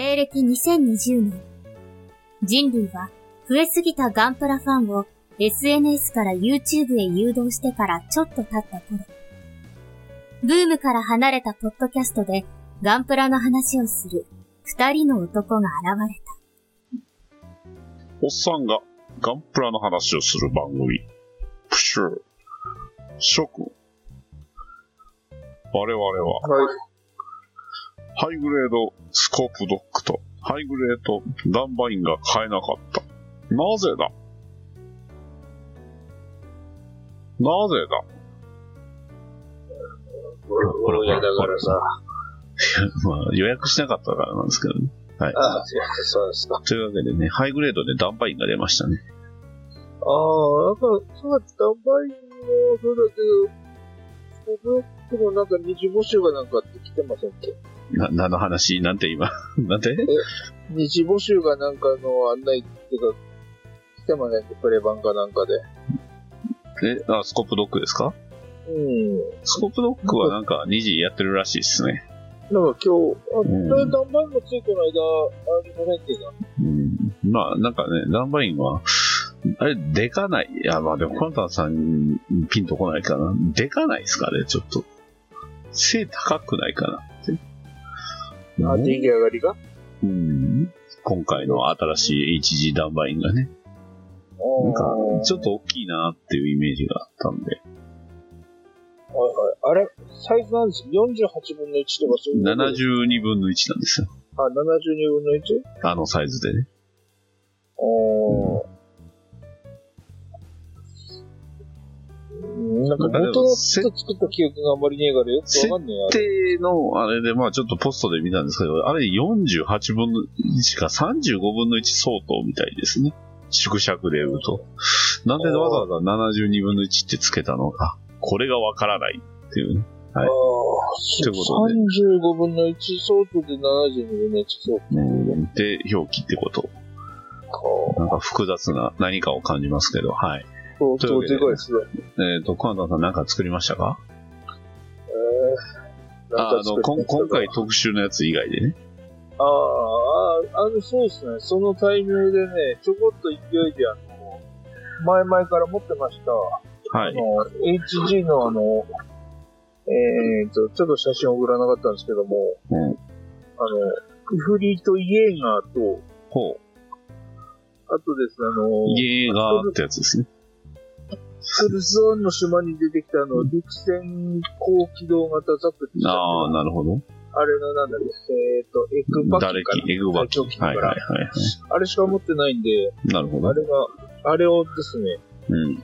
西暦2020年、人類は増えすぎたガンプラファンを SNS から YouTube へ誘導してからちょっと経った頃、ブームから離れたポッドキャストでガンプラの話をする二人の男が現れた。おっさんがガンプラの話をする番組。プシュー。諸君。我々は、ハイグレードスコープドッグとハイグレードダンバインが買えなかった。なぜだ？なぜだ？ほら、いや、だからさ、まあ、予約しなかったからなんですけどね。はい。ああ、そうですか。というわけでね、ハイグレードでダンバインが出ましたね。ああ、なんか、そうだ、ダンバインもそうだけど、スコブロックのなんか二次募集がなんかって来てませんっけ？な、何の話なんて今 なんて？二次募集がなんかの案内っていうか、来てませんっけプレ版かなんかで。え、あ、スコープドッグですか？うん。スコープドッグはなんか2時やってるらしいですね。なんか今日、あ、うんダンバインもついこの間、ありませんけど。うん。まあ、なんかね、ダンバインは、あれ、でかない？いや、まあでも、コンタンさんピンとこないかな。でかないですかね、ちょっと。背高くないかなって。あ、うん出来上がりが？うん。今回の新しい HG ダンバインがね、なんか、ちょっと大きいなっていうイメージがあったんで、はいはい。あれ、サイズなんですよ ?48 分の1とかそういう。72分の1なんですよ。あ、72分の 1? あのサイズでね。おー。うんなんか元の作った記憶があんまりねえからよくわかんねえや。定の、あれで、まあちょっとポストで見たんですけど、あれ48分の1か35分の1相当みたいですね。縮尺で言うと。なんでわざわざ72分の1ってつけたのか。これがわからないっていうね。はいああ、ということで35分の1相当で72分の1相うん。で、表記ってこと。なんか複雑な何かを感じますけど、はい。相当というわけででかいですね。えっ、と、コナタさんなんか作りましたか？えー、ああの、こん今回特集のやつ以外でね。ああ、ああの、そうですね。そのタイミングでね、ちょこっと勢いで、あの、前々から持ってました。はい。あの、HG のあの、えーと、ちょっと写真送らなかったんですけども、うん。あの、イフリート・イエーガーと、ほう。あとですね、あの、イエーガーってやつですね。スルスワンの島に出てきたあの、陸戦高機動型ザクってああ、なるほど。あれのなんだっけ、えーと、エッグバ誰キかなき、エグバキ。はいはいはいはい。あれしか持ってないんで、なるほど。あれが、あれをですね、うん。ち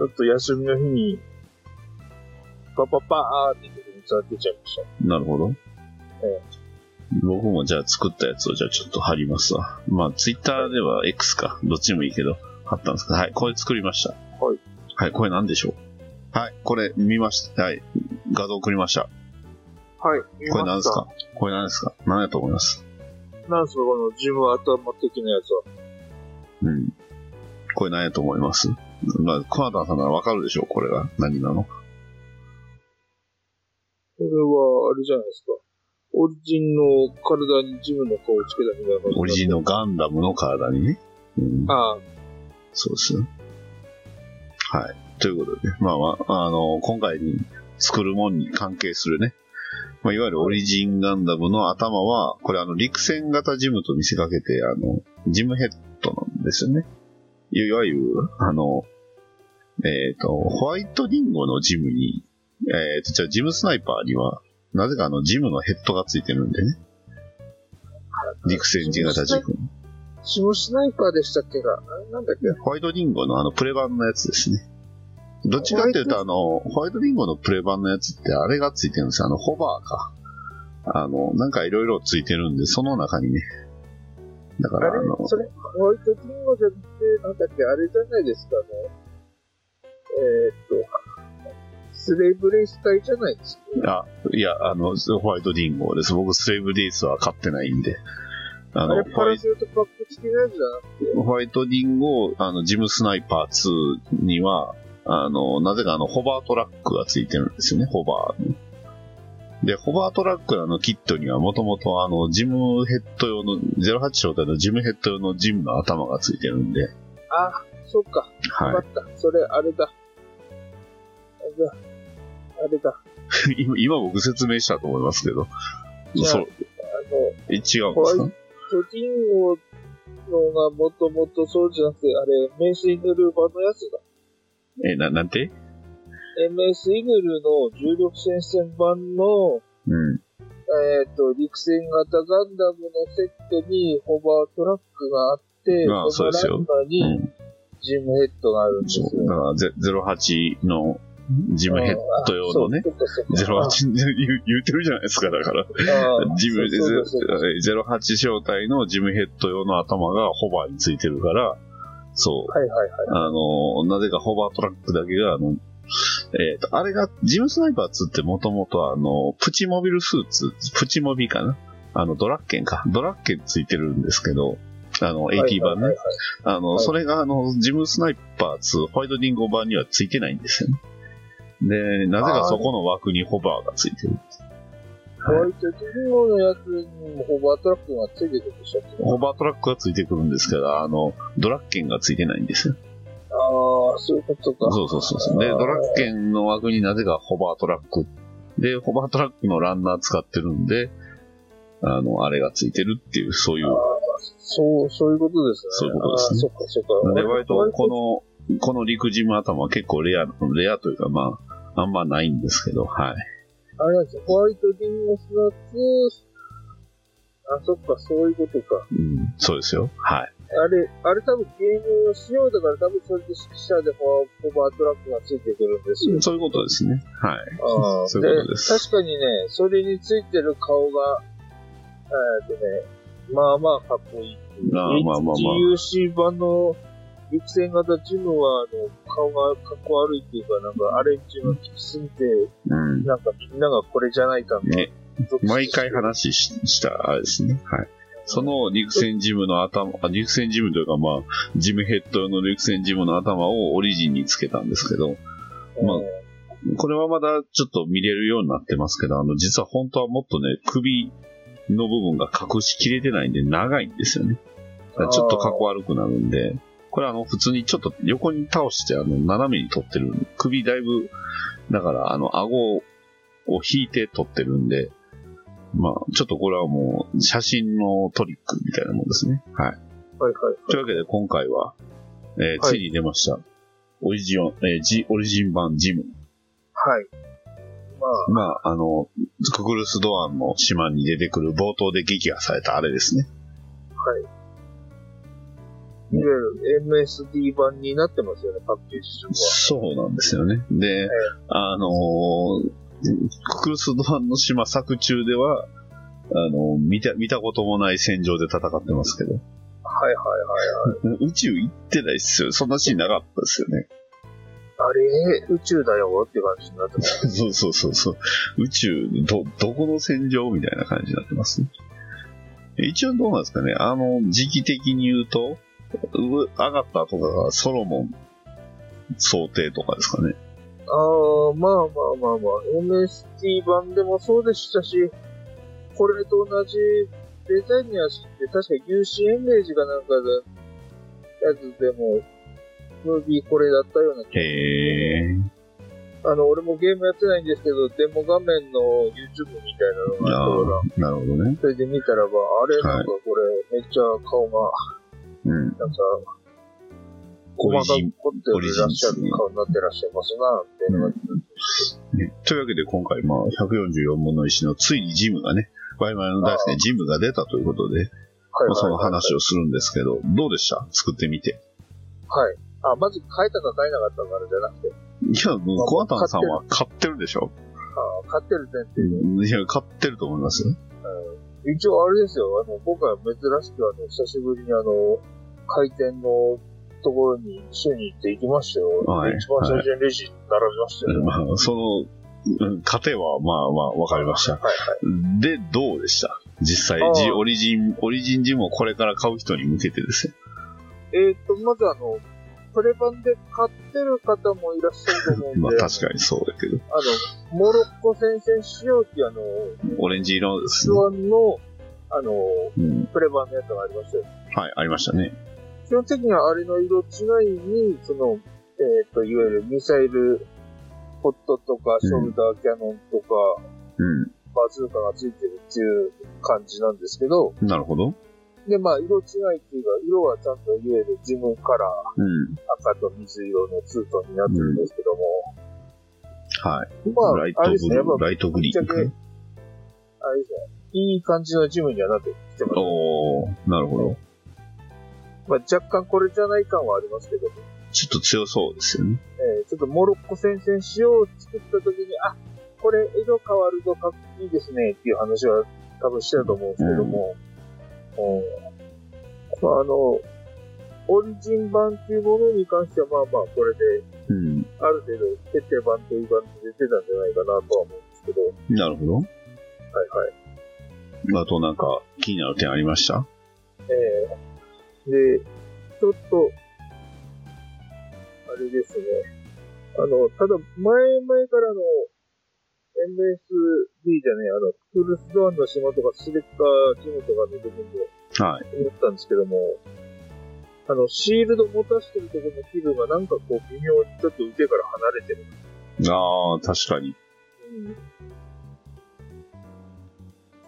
ょっと休みの日に、パパパーって言ってちゃいました。なるほど。え僕もじゃあ作ったやつをじゃあちょっと貼りますわ。まあ、ツイッターでは X か。どっちでもいいけど、貼ったんですけど、はい、これ作りました。はい。はい、これ何でしょう？はい、これ見ました。はい。画像送りました。はい。これ何ですか？これ何ですか？何だと思います？なんすか、このジム頭的なやつは。うん。これ何やと思います？まあ、コナタンさんならわかるでしょうこれが何なの？これは、あれじゃないですか。オリジンの体にジムの顔をつけたみたいな感じ。オリジンのガンダムの体にね。うん。ああ、そうですね。はい。ということで、まあまあ、あの、今回に作るもんに関係するね。まあ、いわゆるオリジンガンダムの頭は、これあの、陸戦型ジムと見せかけて、あの、ジムヘッドなんですよね。いわゆる、あの、えっ、と、ホワイトリンゴのジムに、えっ、と、じゃあジムスナイパーには、なぜかあの、ジムのヘッドがついてるんでね。陸戦型ジム。シムスナイパーでしたっけが、あれなんだっけ？ホワイトリンゴのあのプレ版のやつですね。どっちかっていうと、あの、ホワイトリンゴのプレ版のやつってあれがついてるんですよ。あの、ホバーか。あの、なんかいろいろついてるんで、その中にね。だかあら、あのれ、それ、ホワイトリンゴじゃなくて、なんだっけ、あれじゃないですかね。えーっと、スレイブレイス隊じゃないですか？あ、いや、あの、ホワイトリンゴです。僕、スレイブディースは買ってないんで。あの、ホワイトパック付きのやつじゃなくて、ホワイトリンゴ、あの、ジムスナイパー2には、あの、なぜかあの、ホバートラックがついてるんですよね、ホバーに。で、ホバートラックのキットにはもともとあの、ジムヘッド用の、08招待のジムヘッド用のジムの頭がついてるんで、あ、そっか。はわかった。それ、あれだ。あれだ。あれだ。い。今、今僕説明したと思いますけど、そう、あの、え、違うんですか？巨人王のがもともとそうじゃなくて、あれ、メイスイグル版のやつだ。え、な、なんて？MS イグルの重力戦線版の、うん。えっ、と、陸戦型ガンダムのセットにホバートラックがあって、ああそうですよランナーうにん。ジムヘッドがあるんですよ。だから、ゼ08のジムヘッド用のね、あそうそうかそうか08言うてるじゃないですか、だから。ジム、ゼそうだそうだ08招待のジムヘッド用の頭がホバーについてるから、そう。はいはいはい。あの、なぜかホバートラックだけが、あの、えっ、と、あれが、ジムスナイパー2ってもともとあの、プチモビルスーツ、プチモビかな？あの、ドラッケンか。ドラッケンついてるんですけど、あの、AT 版ね。はいはいはいあの、はいそれがあの、ジムスナイパー2、ホワイトディンゴ版にはついてないんですよね。で、なぜかそこの枠にホバーがついてる。ホワイトディンゴのやつにもホバートラックがついてくるでしょホバートラックがついてくるんですけど、あの、ドラッケンがついてないんですよ。ああ、そういうことか。そうそうそうそう。で、ドラッケンの枠になぜかホバートラック。で、ホバートラックのランナー使ってるんで、あの、あれがついてるっていう、そういう。そう、そういうことですね。そういうことですねそっかそっか。で、割とこの、この陸ジム頭は結構レア、レアというかまあ、あんまないんですけど、はい。あれなんですよ、ホワイトディンゴスナッツ、あ、そっか、そういうことか。うん、そうですよ。はい。あれ、あれ多分ゲーム仕様だから多分それで指揮者でホホバートラックがついてくるんですよ。そういうことですね。はい。ああ、そういうことです確かにね、それについてる顔が、えっとね、まあまあかっこいいっていう。ああまあまあまあ GUC 版の陸戦型ジムは、あの、顔がかっこ悪いっていうか、なんかアレンジが効きすぎて、うん。なんかみんながこれじゃないかな。ね毎回話しした、あれですね。はい。その陸戦ジムの頭、あ陸戦ジムというかまあ、ジムヘッド用の陸戦ジムの頭をオリジンにつけたんですけど、まあこれはまだちょっと見れるようになってますけど、あの、実は本当はもっとね、首の部分が隠しきれてないんで長いんですよね。ちょっとかっこ悪くなるんで、これあの、普通にちょっと横に倒して、あの、斜めに取ってる。首だいぶ、だからあの、顎を引いて取ってるんで、まあ、ちょっとこれはもう、写真のトリックみたいなもんですね。はい。はいはい。というわけで今回は、えーはいついに出ました。オリジン、えージ、オリジン版ジム。はい。ままあ、あの、ククルスドアンの島に出てくる冒頭で撃破されたあれですね。あ、はい。いわゆる MSD 版になってますよね、パッケージ上は。そうなんですよね。で、あのーククルスドアンの島作中では、あの見た、見たこともない戦場で戦ってますけど、はいはいはいはい。宇宙行ってないっすよ。そんなシーンなかったですよね。あれ、宇宙だよって感じになってます。そうそうそうそう。宇宙、ど、どこの戦場みたいな感じになってますね。一応どうなんですかね。あの、時期的に言うと、う上がった後がソロモン想定とかですかね。ああ、まあまあまあまあ、MST 版でもそうでしたし、これと同じデザインにはして、確か UC エンゲージがなんかで、やつでも、ムービーこれだったような気がへー。あの、俺もゲームやってないんですけど、デモ画面の YouTube みたいなのがあったから、なるほどね。それで見たらば、あれ、なんかこれ、めっちゃ顔が、うん。なんか、細かく。凝ってらっしゃる顔になってらっしゃいますな、みたいな感じで。ねというわけで今回、まあ、144分の1のついにジムがね、我々の大好きなジムが出たということで、はいまあ、その話をするんですけど、どうでした？作ってみて。はい。あ、まず変えたか変えなかったからじゃなくて、いや、もう、コアタンさんは買ってるでしょ？あ買ってる前提で。いや、買ってると思いますよ。一応あれですよ、あの、今回は珍しくあの、久しぶりにあの、回転のところに一緒に行って行きましたよ。はい一番最初にレジ並びましたよ。まあ、その、うん過程は、まあまあ、わかりました。はいはい。で、どうでした？実際オリジン、オリジンジムをこれから買う人に向けてですよ。えっ、と、まずあの、プレ版で買ってる方もいらっしゃると思うんで、まあ確かにそうだけど。あの、モロッコ戦線仕様ってあの、オレンジ色ですスね。ワンの、あの、うん。プレ版のやつがありましたよ。はい、ありましたね。基本的にはあれの色違いに、その、えっ、と、いわゆるミサイル、ポットとか、ショルダーキャノンとか、うん。バズーカがついてるっていう感じなんですけど、なるほど。で、まあ、色違いっていうか、色はちゃんといわゆる自分カラー、うん。赤と水色のツートンになってるんですけども、はい。まあ、ライトブあれですね、やっぱ、ルー、ライトグリーンあれですね、いい感じのジムにはなってきてます。おー、なるほど。まあ、若干これじゃない感はありますけども、ちょっと強そうですよね。えーちょっとモロッコ戦線仕様を作った時に、あ、これ色変わるとかいいですねっていう話は多分してたと思うんですけども、うんまあ、あの、オリジン版っていうものに関してはまあまあこれでうん。ある程度決定版という感じで出たんじゃないかなとは思うんですけど、はいなるほど。はい。あとなんか気になる点ありました？えーで、ちょっと、あれですね。あの、ただ、前々からの MSD じゃねえ、あの、クールスドアンの島とかスレッカージムとかの部分ではい。思ったんですけども、あの、シールド持たしてるところの気分がなんかこう微妙にちょっと腕から離れてる。ああ、確かに。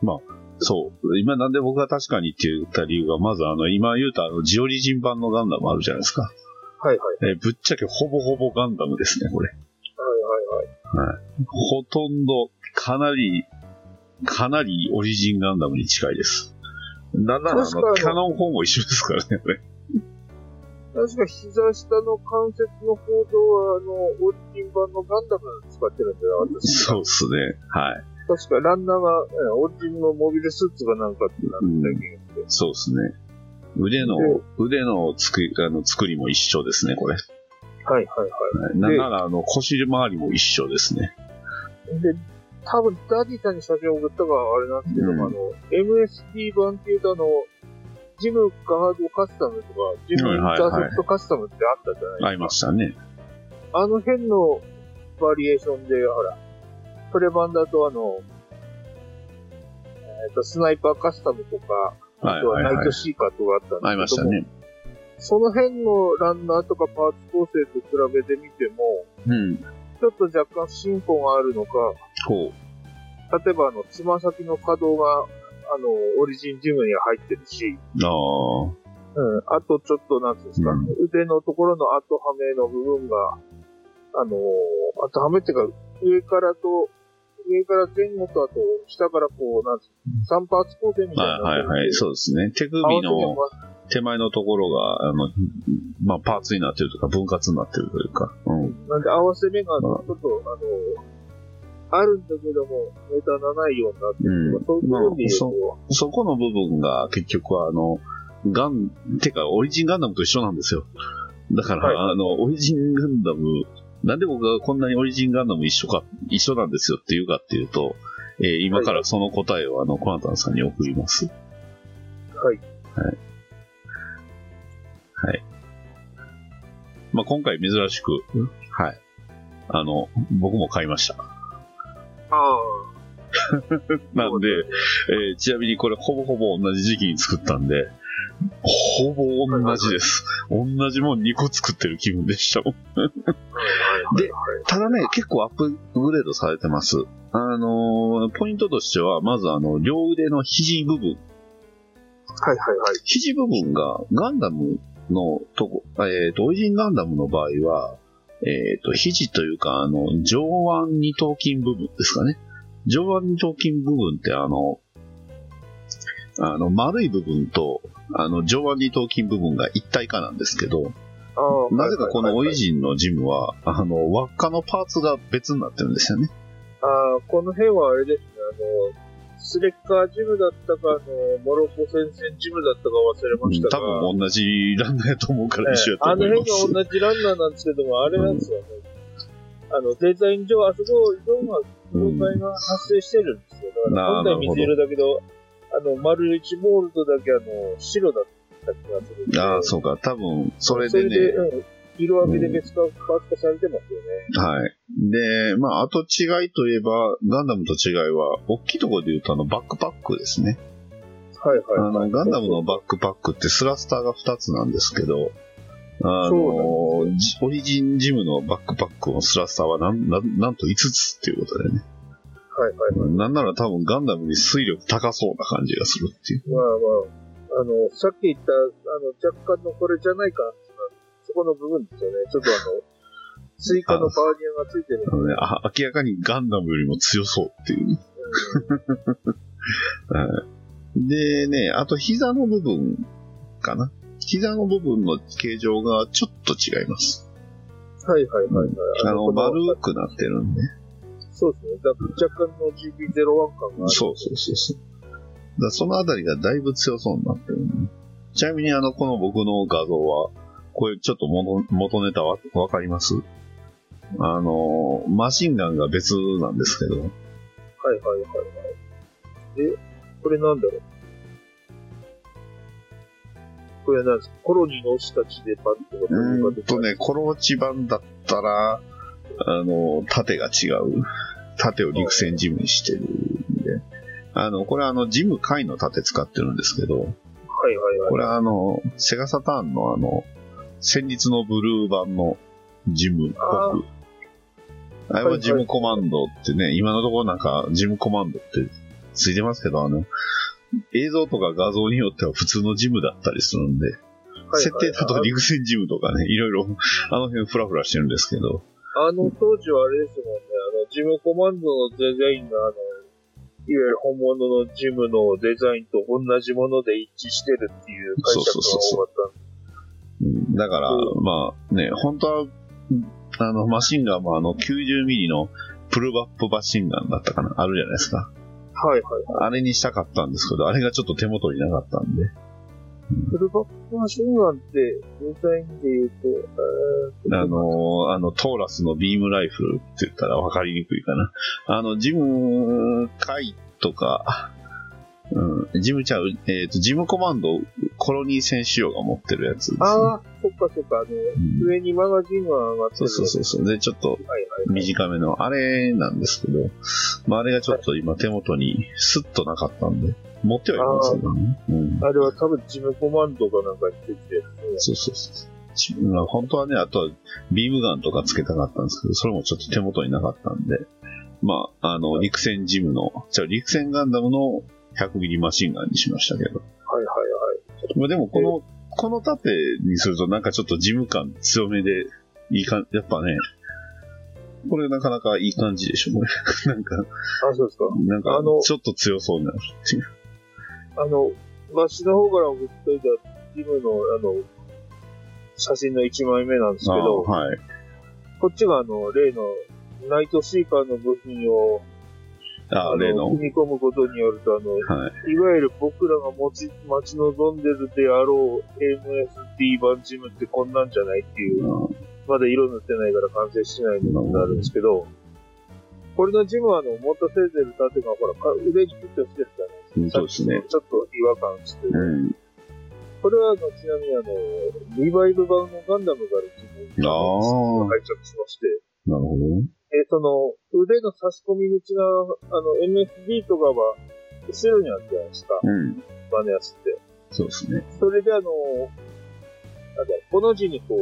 うん。そう。今なんで僕が確かにって言った理由が、まずあの、今言うたあの、ジオリジン版のガンダムあるじゃないですか。はいはい。えーぶっちゃけほぼほぼガンダムですね、これ。はいはいはい。ほとんど、かなり、かなりオリジンガンダムに近いです。なんならあの、キャノン砲も一緒ですからね、これ。確か膝下の関節の構造は、あの、オリジン版のガンダム使ってるんじゃなかったですかそうっすね。はい。確かランナーが、えオリジンのモビルスーツがなんかってなった気がして。そうですね。腕ので、腕の作り、あの、作りも一緒ですね、これ。はいはいははいなんなら、あの、腰回りも一緒ですね。い。で、多分ダディさんに写真を送ったかあれなんですけども、うんあの、MSD 版っていうとあの、ジムガードカスタムとか、ジムインターセプトカスタムってあったじゃないですか。ありましたね。あの辺のバリエーションで、ほら、プレ版だとあの、えっ、と、スナイパーカスタムとか、はいあとははいはいナイト。シーカーとかあったんですけども、ありましたね。その辺のランナーとかパーツ構成と比べてみても、うん。ちょっと若干進歩があるのか、こ例えばあの、つま先の可動が、あの、オリジンジムには入ってるし、う。ああ。うん、あとちょっと、なんですか、うん腕のところの後はめの部分が、あのー、後はめっていうか、上からと、上から前後とあと、下からこう、なんていうの、3パーツ構成みたいにはいはいはい。そうですね。手首のも手前のところが、あの、まあ、パーツになってるとか、分割になってるというか。うん。なんで合わせ目がちょっと、あのー、あるんだけども、目立たないようになってるとか、そういうで言うと、そこの部分が結局は、あの、ガン、てか、オリジンガンダムと一緒なんですよ。だから、はいあの、オリジンガンダム、なんで僕がこんなにオリジンガンダム一緒か、一緒なんですよっていうかっていうと、えー今からその答えをあの、コナタンさんに送ります。はい。まあ、今回珍しく、はい。あの、僕も買いました。ああ、なんで、えーちなみにこれほぼほぼ同じ時期に作ったんで、ほぼ同じです。同じもん2個作ってる気分でしたもん。でただね、結構アップグレードされてます。あのーポイントとしては、まずあの、両腕の肘部分。はいはいはい。肘部分がガンダムのとこ、えっ、と、オリジンガンダムの場合は、えっ、と、肘というか、あの、上腕二頭筋部分ですかね。上腕二頭筋部分って、あの、あの、丸い部分と、あの、上腕二頭筋部分が一体化なんですけど、ああなぜかこのオリン。ジンのジムは、あの、輪っかのパーツが別になってるんですよね。ああ、この辺はあれですね、あの、スレッカージムだったか、あの、モロコ戦線ジムだったか忘れました多が、分同じランナーやと思うから一緒やとあの思います。辺が同じランナーなんですけども、あれなんですよね。あの、デザイン上、あそこ、色が、境界が発生してるんですよ。だから、本体水色だけど、あの、丸1ボールドだけあの、白だった気がするんで。ああ、そうか。多分、それでそれで、ね、うん色分けで別化、パーツ化されてますよね。はい。で、まあ、あと違いといえば、ガンダムと違いは、大きいところで言うとあの、バックパックですね。はいあはい、はい。の、ガンダムのバックパックってスラスターが2つなんですけど、あその、じオリジンジムのバックパックのスラスターはなん、なんなんと5つっていうことでね。はいはいはい。なんなら多分ガンダムに推力高そうな感じがするっていう。まあまあ、あの、さっき言った、あの、若干のこれじゃないか、そこの部分ですよね。ちょっとあの、追加のバーニアがついてるあのね、あ明らかにガンダムよりも強そうっていうね。はいでね、あと膝の部分かな。膝の部分の形状がちょっと違います。はいはいはいはい。あの、こ丸くなってるんで。そうですね。だ若干の GP01 感がある。そうそうそうそう。だそのあたりがだいぶ強そうになってるね。ちなみにあの、この僕の画像は、これちょっと元元ネタわわかります？あの、マシンガンが別なんですけど、はいはいはいはい。で、これなんだろう？これは何ですか？コロニーの推したちでバットがうーん出とね、コローチ版だったら、あの、縦が違う。縦を陸戦ジムにしてるんで。あの、これはあの、ジム回の縦使ってるんですけど、はいはいはい。これはあの、セガサターンのあの、戦慄のブルー版のジムっぽく。あれはジムコマンドってね、今のところなんかジムコマンドってついてますけど、あの、映像とか画像によっては普通のジムだったりするんで、設定だと陸戦ジムとかね、いろいろあの辺フラフラしてるんですけど、あの当時はあれですもんね、あの、ジムコマンドのデザインが、あの、いわゆる本物のジムのデザインと同じもので一致してるっていう解釈が多かったんだから、うまあね、本当は、あの、マシンガンもあの、90ミリのプルバップマシンガンだったかな、あるじゃないですか。はいはい。あれにしたかったんですけど、あれがちょっと手元になかったんで。フルバックマシンガンって、デザインで言うと、あの、あの、トーラスのビームライフルって言ったら分かりにくいかな。あの、ジムカイとか、うん、ジムちゃう、えっ、と、ジムコマンド、コロニー戦仕様が持ってるやつです、ね。ああ、そっかそっか、あの、うん上にマガジンが上がってる。そうそうそうそう。で、ちょっとはいはいはい。短めの、あれなんですけど、まあ、あれがちょっと今手元にスッとなかったんで、持ってはいますけどね。うん。あれは多分ジムコマンドかなんかについてるね。そうそうそう。本当はね、あとはビームガンとかつけたかったんですけど、それもちょっと手元になかったんで、まあ、あの、陸戦ジムの、じゃあ陸戦ガンダムの100ミリマシンガンにしましたけど。はいはいはい。まあでもこの、この縦にするとなんかちょっとジム感強めで、いい感じ、やっぱね、これなかなかいい感じでしょ、これ。なんか、あ、そうですか。なんかあの、ちょっと強そうにな。あの、マッシュの方から送っといたジムの、あの、写真の1枚目なんですけど、あはい。こっちがあの、例の、ナイトシーカーの部品を、あ例の。組み込むことによると、あの、はい。いわゆる僕らが持ち、待ち望んでるであろう MSD 版ジムってこんなんじゃないっていう、うんまだ色塗ってないから完成しないのになるんですけど、これのジムはあの、持たせてる盾がほら、か腕にフィットしてるじゃないうんですか。そうですね。ちょっと違和感してる。うん。これはあの、ちなみにあの、リバイブ版のガンダムがあるジムにああ拝着しまして、なるほどね。えその、腕の差し込み口が、あの、MSD とかは、後ろにあるじゃないですか、うん。バネやつって。そうですね。それであの、なんだ、この字にこう、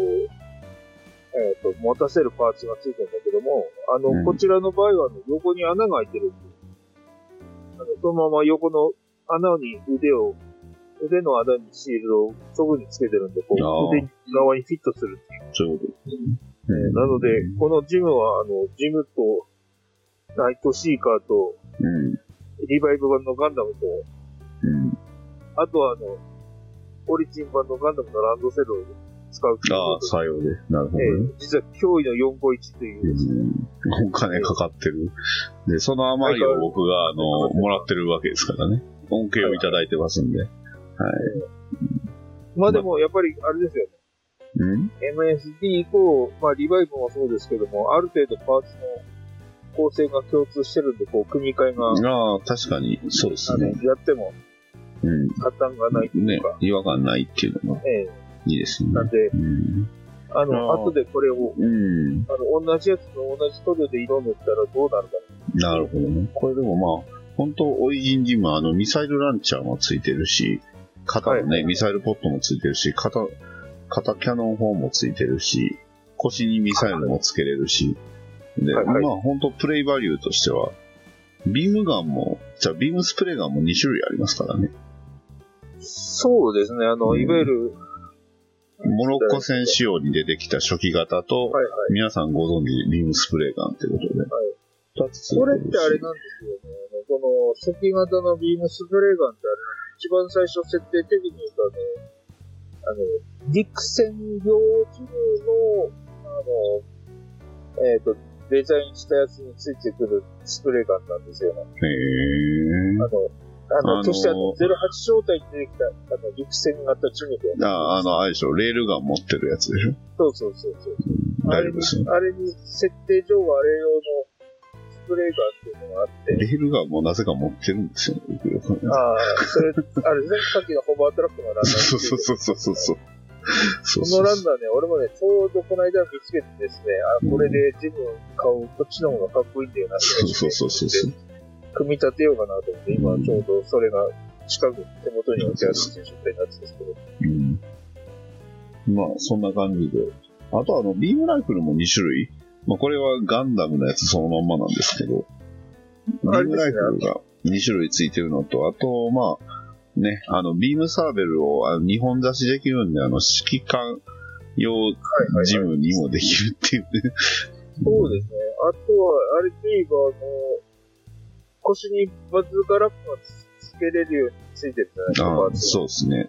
えっ、と、持たせるパーツがついてるんだけども、あの、うんこちらの場合はあの、横に穴が開いてるんで、あの、そのまま横の穴に腕を、腕の穴にシールドをそぐにつけてるんで、こう、腕側にフィットするっていう。そうですね。えーなので、このジムは、あの、ジムと、ナイトシーカーと、うん。リバイブ版のガンダムと、うん。あとはあの、オリジン版のガンダムのランドセルを使うああ、作用で。なるほどえね。え実は驚異の451というう、ん。お金かかってる。で、その余りを僕が、あの、もらってるわけですからね。恩恵をいただいてますんで。はい。まあでもやっぱりあれですよね。うん？MSD 以降、まあリバイブもそうですけども、ある程度パーツの構成が共通してるんで、こう、組み替えが、ああ、確かに、そうですね。やってもうん。破綻がないといねうか、、違和感ないっていうのもええいいですね。なんで、うん。あの、あー後でこれを、うん。あの、同じやつの同じ塗料で色塗ったらどうなるかなるほどね。これでもまあ、本当オリジンジムはあの、ミサイルランチャーもついてるし、肩のね、はいミサイルポットもついてるし、肩、肩キャノン砲もついてるし、腰にミサイルもつけれるし、で、はいはいまあ本当プレイバリューとしては、ビームガンも、じゃあビームスプレーガンも2種類ありますからね。そうですね、あの、うんいわゆる、モロッコ戦仕様に出てきた初期型と、はいはい。皆さんご存知ビームスプレーガンってことで、二つついてこれってあれなんですよね。あのこの初期型のビームスプレーガンってあれなんです一番最初設定的に言うとあの、あの、陸戦用ジムの、あの、えっ、と、デザインしたやつについてくるスプレーガンなんですよね。へーあの、あの、あのーそしてあの、08招待に出てきた、あの、陸戦型ジムで。あ、あの、あれでしょ、レールガン持ってるやつでしょそうそうそうそう。あれに大丈夫ですよ。、あれに、設定上はあれ用のスプレーガンっていうのがあって、レールガンもなぜか持ってるんですよ、僕よくああ、それ、あれですね、さっきのホバートラックのランナーそうそうそうそうそうそう。そのランナーね、俺もね、ちょうどこの間見つけてですね、あ、これでジム買う、こっちの方がかっこいいんだよな、そうそうそうそうそう。組み立てようかなと思って、今ちょうどそれが近くに手元に置いてあるっていう状態になってるんですけど。うん。まあ、そんな感じで。あとあの、ビームライフルも2種類。まあ、これはガンダムのやつそのまんまなんですけど、ビームライフルが2種類ついてるのと、あと、まあ、ね、あの、ビームサーベルをあの2本出しできるんで、あの、指揮官用。ジムにもできるっていうね。そうですね。あとは、あれといえば、あの、腰にバズーカラップがつけれるようについてるじゃないですか、そうですね。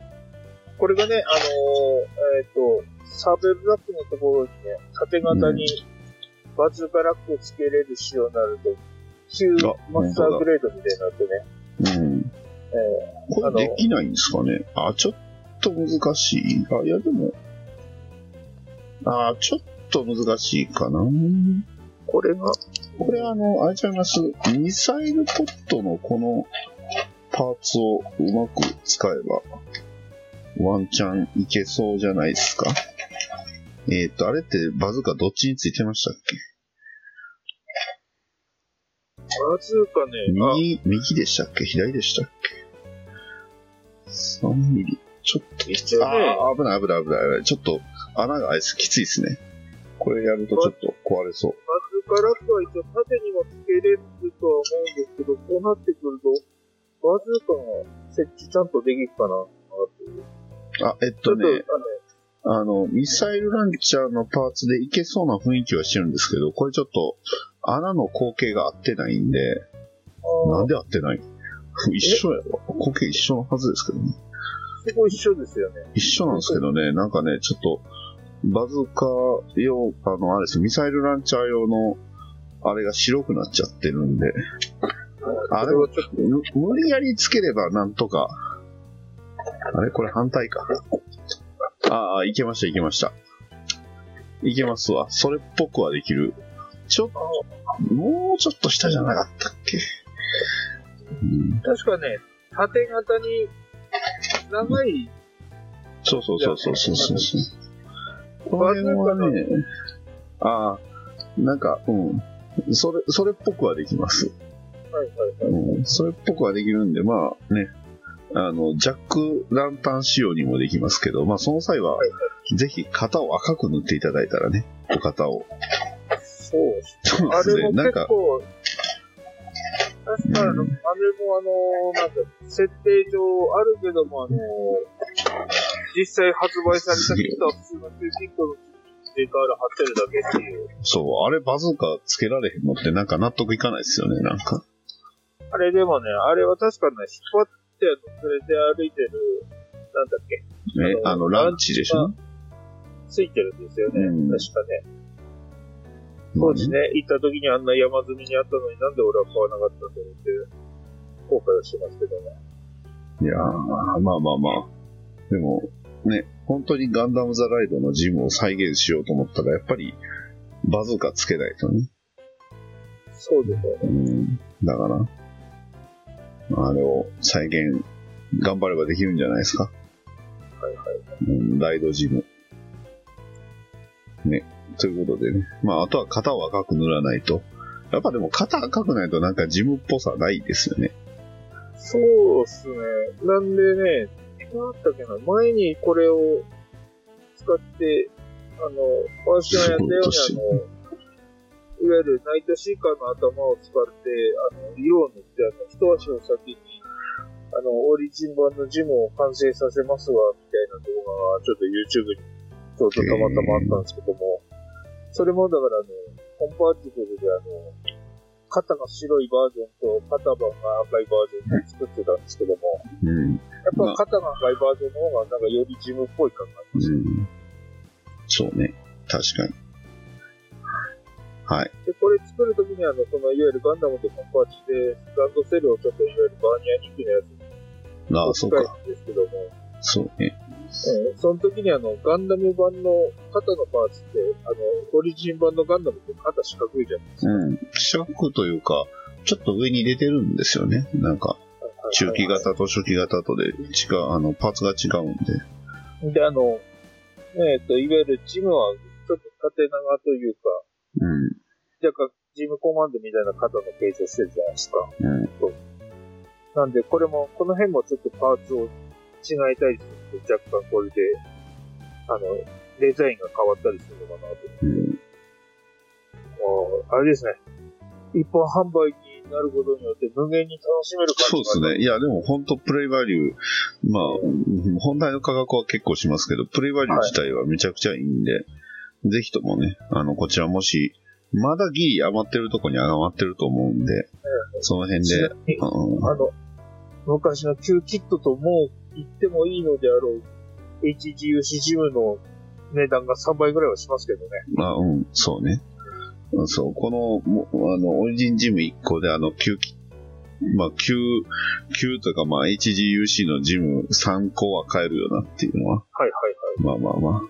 これがね、あのーえっ、と、サーベルラックのところにね、縦型にバズーカラックをつけれる仕様になると、旧あマスターグレードみたいになってね、うん。えこれできないんですかね？あ、ちょっと難しい。あ、いやでも、あ、ちょっと難しいかな。ーこれが、これあの、あれちゃいます？ミサイルポットのこのパーツをうまく使えば、ワンチャンいけそうじゃないですか？えっ、と、あれってバズーカどっちについてましたっけ？バズーカね、あ、右、右でしたっけ？左でしたっけ ?3 ミリ。ちょっと一応ね、ああ、危ない危ない危ない危ない。ちょっと穴があれですきついですね。これやるとちょっと壊れそう。バズーカラックは一応縦にもつけれるとは思うんですけど、こうなってくると、バズーカの設置ちゃんとできるかな。あ、えっとね、あの、ミサイルランチャーのパーツでいけそうな雰囲気はしてるんですけど、これちょっと穴の口径が合ってないんで、なんで合ってない 一緒やろ口径一緒のはずですけどね。そこ一緒ですよね。一緒なんですけどね、なんかね、ちょっと、バズーカ用、あの、あれですミサイルランチャー用の、あれが白くなっちゃってるんで、あれ？をちょっむ無理やりつければなんとか、あれ？これ反対か。ああ、いけました、いけました。いけますわ。それっぽくはできる。ちょっと、もうちょっと下じゃなかったっけ、うん、と、確かね、縦型に長い、そうそうそうそうそうそうそう。この辺はね、ああ、なんか、うん。それ、それっぽくはできます。はいはいはい。うん。それっぽくはできるんで、まあね、あの、ジャックランタン仕様にもできますけど、まあその際ははい、ぜひ型を赤く塗っていただいたらね、お型を。そう。ですね。あれも結構、確かあの、うんあれもあの、なんか、設定上あるけども、あの、実際発売されたキットは普通のキットのデカール貼ってるだけっていう。そう、あれバズーカつけられへんのってなんか納得いかないですよね、なんか。あれでもね、あれは確かね、引っ張って連れて歩いてる、なんだっけ、ね、あのあの、ランチでしょ、ついてるんですよね。うん確かね。当時ね、行った時にあんな山積みにあったのになんで俺は買わなかったんだろうっていう、後悔はしてますけどね。いやー、まあまあまあ。でも、ね、本当にガンダム・ザ・ライドのジムを再現しようと思ったら、やっぱり、バズーカつけないとね。そうですよね。うん。だから、あれを再現、頑張ればできるんじゃないですか？はいはい。うん、ライドジム。ねということでね。まあ、あとは型を赤く塗らないと。やっぱでも型赤くないとなんかジムっぽさないですよね。そうっすね。なんでね、なんだったっけな、前にこれを使って、あの、私がやったようにあの、いわゆるナイトシーカーの頭を使って、あの、色を塗って、あの、一足の先に、あの、オリジン版のジムを完成させますわ、みたいな動画がちょっと YouTube にちょうどたまたまあったんですけども、それもだからあの、コンパーティブルであの、肩が白いバージョンと肩番が赤いバージョンで作ってたんですけども、うん。やっぱ肩が赤いバージョンの方がなんかよりジムっぽい感があります。うん。そうね。確かに。はい。で、これ作るときにあの、そのいわゆるガンダムとコンパーチで、ランドセルをちょっといわゆるバーニアニックのやつにああ、そうか。んですけども、そうね。えーその時にあの、ガンダム版の肩のパーツって、あの、オリジン版のガンダムって肩四角いじゃないですか。うん。四角というか、ちょっと上に出てるんですよね。なんか、中期型と初期型とで違う、あの、パーツが違うんで。で、あの、えっ、と、いわゆるジムはちょっと縦長というか、うん。若干ジムコマンドみたいな肩の形状してるじゃないですか。うん。なんで、これも、この辺もちょっとパーツを違えたりすると、若干これで、あの、デザインが変わったりするのかなと。うん。あーあれですね。一般販売になることによって無限に楽しめる感じがそうですね。いや、でも本当プレイバリュー、まあ、うん本体の価格は結構しますけど、プレイバリュー自体はめちゃくちゃいいんで、ぜひともね、あの、こちらもし、まだギリ余ってるとこに余ってると思うんで、その辺で、うんあの、昔の Q キットともう言ってもいいのであろう HGUC ジムの値段が3倍ぐらいはしますけどね。まあ、うん、そうね。うんそう、この、もあの、オリジンジム1個で、あの、9き、まあ、9、9とか、まあ、HGUC のジム3個は買えるよなっていうのは、はいはいはい。まあまあまあ、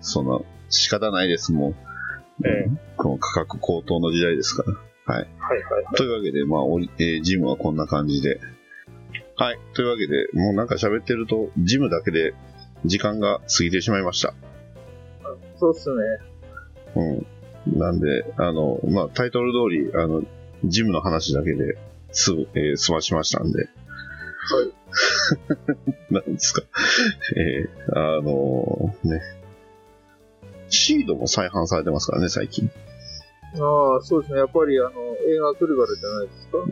そんな、仕方ないです、もう。ええこの価格高騰の時代ですから。はいはい。というわけで、まあ、えージムはこんな感じで。はい。というわけで、もうなんか喋ってると、ジムだけで時間が過ぎてしまいました。そうっすね。うん。なんで、あの、まあ、タイトル通り、あの、ジムの話だけですぐ、えー済ましましたんで。はい。なんですか。えーあのね。シードも再販されてますからね、最近。ああ、そうですね。やっぱりあの、映画来るからじゃないですか？う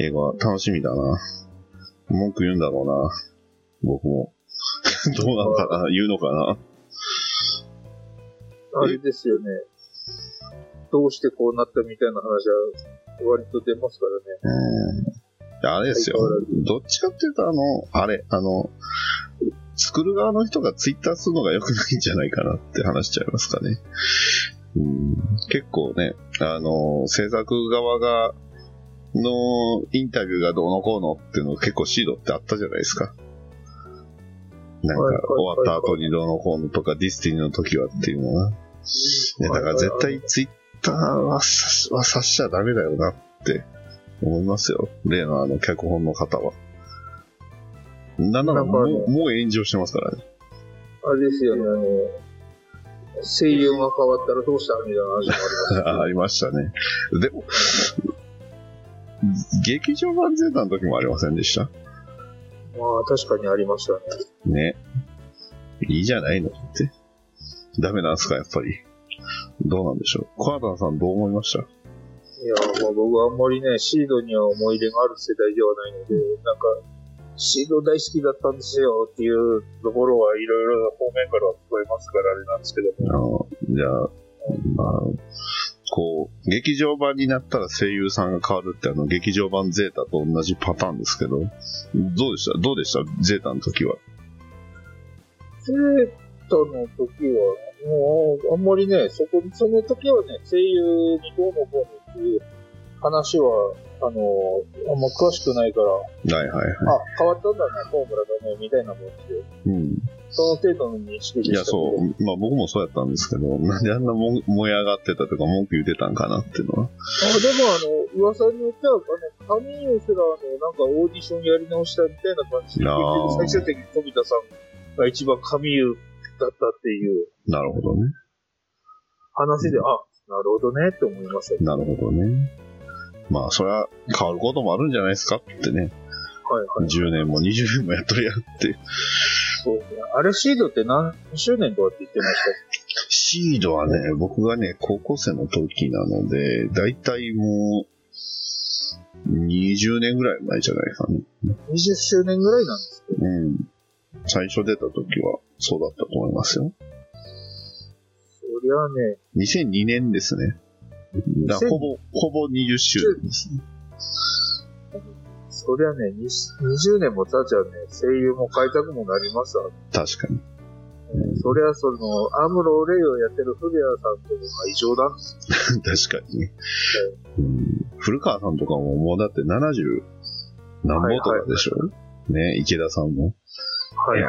ん。映画楽しみだな。文句言うんだろうな。僕も。どうなのかな？言うのかな？あれですよね。どうしてこうなったみたいな話は割と出ますからね。うん。あれですよ。どっちかっていうと、あの、あれ、あの、作る側の人がツイッターするのが良くないんじゃないかなって話しちゃいますかね。うん、結構ね、あの、制作側が、のインタビューがどうのこうのっていうの結構シードってあったじゃないですか。なんか終わった後にどうのこうのとかディスティニーの時はっていうのは。ね、だから絶対ツイッターはさはさしちゃダメだよなって思いますよ。例のあの脚本の方は。なんならもうもう炎上してますからね。あれですよね、あの、声優が変わったらどうしたみたいな話もありますあ ありましたね。でも、劇場版ゼータの時もありませんでした？まあ、確かにありましたね。ね。いいじゃないのって。ダメなんすか、やっぱり。どうなんでしょう。コアタンさんどう思いました？いや、まあ僕はあんまりね、シードには思い入れがある世代ではないので、なんか、シード大好きだったんですよっていうところはいろいろな方面からは聞こえますからあれなんですけどあも。の、じゃあ、まあ、こう、劇場版になったら声優さんが変わるってあの、劇場版ゼータと同じパターンですけど、どうでした？どうでした？ゼータの時は。ゼータの時は、もう、あんまりね、そこ、その時はね、声優にどうのこうのっていう話は、あの、あんま詳しくないから、はいはいはい。あ、変わったんだね、フォームラだね、みたいなもんで、うん。その程度の認識でいや、したけ？ど。そう。まあ僕もそうやったんですけど、なんであんなも燃え上がってたとか文句言ってたんかなっていうのは。あでも、あの、噂によっては、あの、カミーユすら、あの、なんかオーディションやり直したみたいな感じで、あー最終的に富田さんが一番カミーユだだったっていうなるほどね。話で、あ、なるほどねって思いました。なるほどね。まあ、それは変わることもあるんじゃないですかってね。はいはい。10年も20年もやっとるやんって。そうですね。あれシードって何周年とかって言ってました？シードはね、僕がね、高校生の時なので、だいたいもう、20年ぐらい前じゃないかね。20周年ぐらいなんですけど、うん。最初出た時はそうだったと思いますよ。そりゃね、2002年ですね。だからほぼ、ほぼ20周年ですね。そりゃね、に20年も経っちゃうね、声優も変えたくもなりますわ。確かに。そりゃその、アムロ・レイをやってる古谷さんとかが異常なんです 確かにね。うん古川さんとかももうだって70何本とかでしょ、ね、池田さんも。はいや